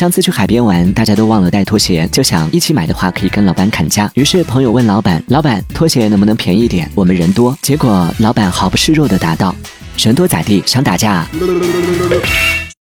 上次去海边玩，大家都忘了带拖鞋，就想一起买的话可以跟老板砍价。于是朋友问老板：“老板，拖鞋能不能便宜点？我们人多。”结果老板毫不示弱地答道：“人多咋地？想打架？”